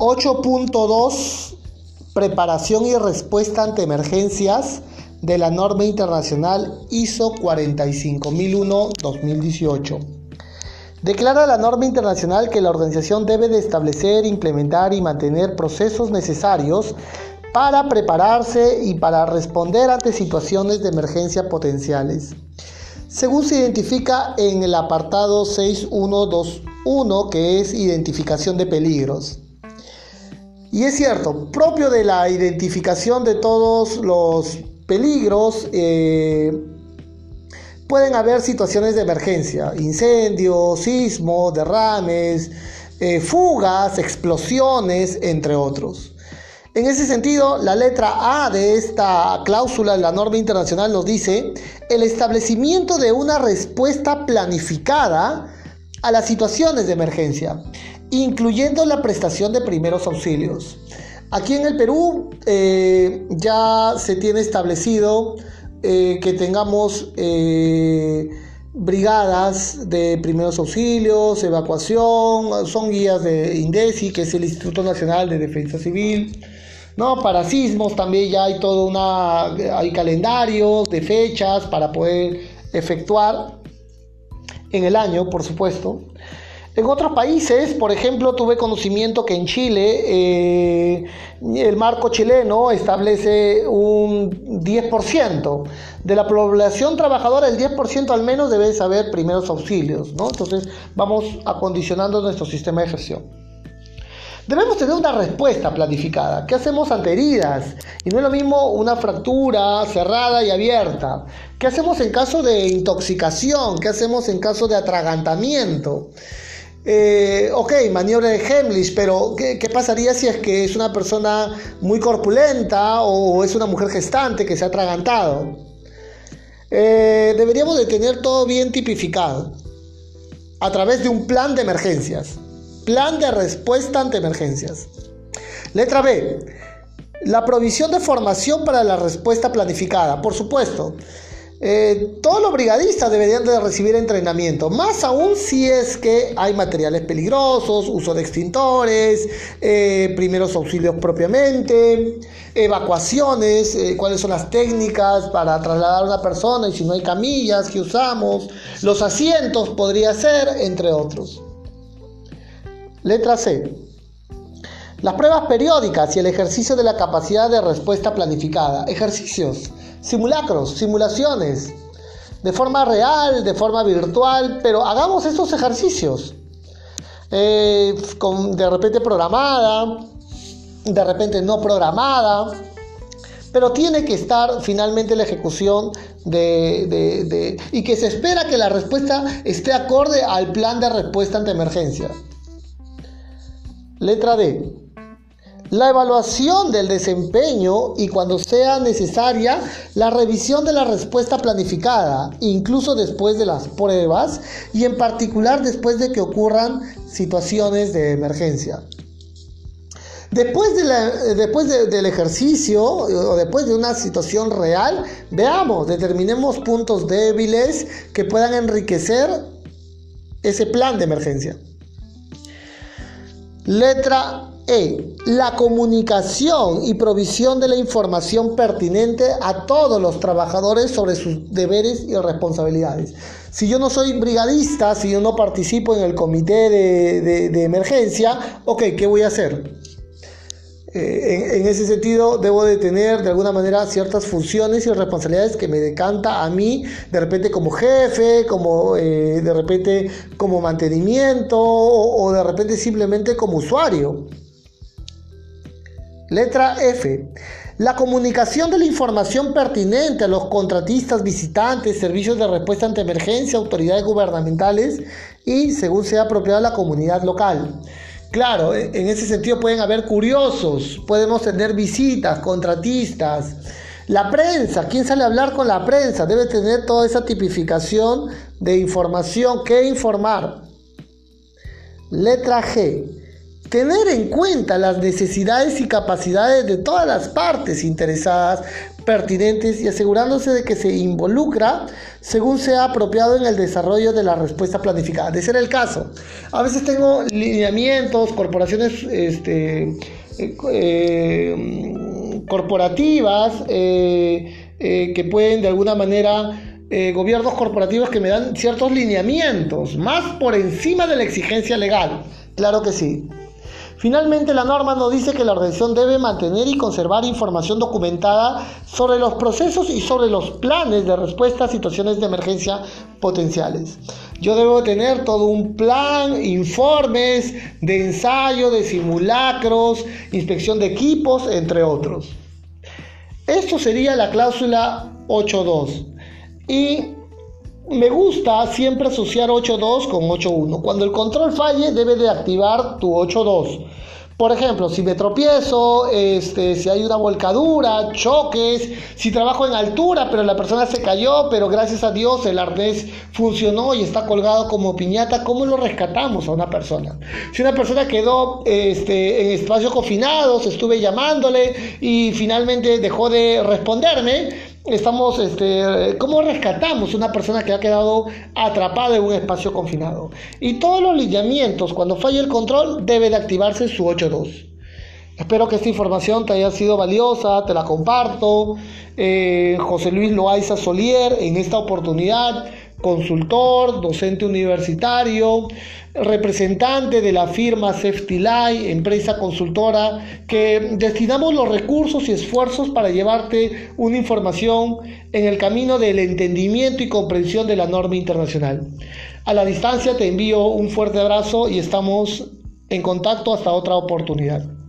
8.2 Preparación y respuesta ante emergencias de la norma internacional ISO 45001-2018. Declara la norma internacional que la organización debe de establecer, implementar y mantener procesos necesarios para prepararse y para responder ante situaciones de emergencia potenciales. Según se identifica en el apartado 6121, que es identificación de peligros. Y es cierto, propio de la identificación de todos los peligros, eh, pueden haber situaciones de emergencia, incendios, sismos, derrames, eh, fugas, explosiones, entre otros. En ese sentido, la letra A de esta cláusula de la norma internacional nos dice el establecimiento de una respuesta planificada a las situaciones de emergencia, incluyendo la prestación de primeros auxilios. Aquí en el Perú eh, ya se tiene establecido eh, que tengamos eh, brigadas de primeros auxilios, evacuación, son guías de INDECI, que es el Instituto Nacional de Defensa Civil. ¿no? Para sismos también ya hay todo una, hay calendarios de fechas para poder efectuar en el año, por supuesto. En otros países, por ejemplo, tuve conocimiento que en Chile eh, el marco chileno establece un 10%. De la población trabajadora, el 10% al menos debe saber primeros auxilios. ¿no? Entonces vamos acondicionando nuestro sistema de gestión. Debemos tener una respuesta planificada. ¿Qué hacemos ante heridas? Y no es lo mismo una fractura cerrada y abierta. ¿Qué hacemos en caso de intoxicación? ¿Qué hacemos en caso de atragantamiento? Eh, ok, maniobra de Heimlich, pero ¿qué, pasaría si es que es una persona muy corpulenta o es una mujer gestante que se ha atragantado? Eh, deberíamos de tener todo bien tipificado a través de un plan de emergencias. Plan de respuesta ante emergencias. Letra B. La provisión de formación para la respuesta planificada. Por supuesto, eh, todos los brigadistas deberían de recibir entrenamiento, más aún si es que hay materiales peligrosos, uso de extintores, eh, primeros auxilios propiamente, evacuaciones, eh, cuáles son las técnicas para trasladar a una persona y si no hay camillas que usamos, los asientos podría ser, entre otros. Letra C. Las pruebas periódicas y el ejercicio de la capacidad de respuesta planificada. Ejercicios, simulacros, simulaciones, de forma real, de forma virtual, pero hagamos esos ejercicios. Eh, de repente programada, de repente no programada, pero tiene que estar finalmente la ejecución de, y que se espera que la respuesta esté acorde al plan de respuesta ante emergencia. Letra D. La evaluación del desempeño y cuando sea necesaria, la revisión de la respuesta planificada, incluso después de las pruebas y en particular después de que ocurran situaciones de emergencia. Después, de después del ejercicio o después de una situación real, veamos, determinemos puntos débiles que puedan enriquecer ese plan de emergencia. Letra La comunicación y provisión de la información pertinente a todos los trabajadores sobre sus deberes y responsabilidades. Si yo no soy brigadista, si yo no participo en el comité de, de emergencia, ok, ¿qué voy a hacer? Eh, en, ese sentido, debo de tener de alguna manera ciertas funciones y responsabilidades que me decanta a mí, de repente como jefe, como eh, de repente como mantenimiento o, de repente simplemente como usuario. Letra F. La comunicación de la información pertinente a los contratistas, visitantes, servicios de respuesta ante emergencia, autoridades gubernamentales y, según sea apropiado, la comunidad local. Claro, e, en ese sentido pueden haber curiosos, podemos tener visitas, contratistas. La prensa, ¿quién sale a hablar con la prensa? Debe tener toda esa tipificación de información que informar. Letra G. Tener en cuenta las necesidades y capacidades de todas las partes interesadas pertinentes y asegurándose de que se involucra según sea apropiado en el desarrollo de la respuesta planificada. De ser el caso, a veces tengo lineamientos, corporaciones este, eh, eh, corporativas eh, que pueden de alguna manera gobiernos corporativos que me dan ciertos lineamientos, más por encima de la exigencia legal. Claro que sí. Finalmente, la norma nos dice que la organización debe mantener y conservar información documentada sobre los procesos y sobre los planes de respuesta a situaciones de emergencia potenciales. Yo debo tener todo un plan, informes de ensayo, de simulacros, inspección de equipos, entre otros. Esto sería la cláusula 8.2. Y me gusta siempre asociar 8.2 con 8.1. Cuando el control falle, debe de activar tu 8.2. Por ejemplo, si me tropiezo, este, si hay una volcadura, choques, si trabajo en altura, pero la persona se cayó, pero gracias a Dios el arnés funcionó y está colgado como piñata, ¿cómo lo rescatamos a una persona? Si una persona quedó este, en espacios confinados, estuve llamándole y finalmente dejó de responderme, estamos, este, cómo rescatamos una persona que ha quedado atrapada en un espacio confinado. Y todos los lineamientos, cuando falla el control, debe de activarse su 8.2. Espero que esta información te haya sido valiosa, te la comparto. Eh, José Luis Loaiza Solier, en esta oportunidad, consultor, docente universitario, representante de la firma Safety empresa consultora, que destinamos los recursos y esfuerzos para llevarte una información en el camino del entendimiento y comprensión de la norma internacional. A la distancia te envío un fuerte abrazo y estamos en contacto hasta otra oportunidad.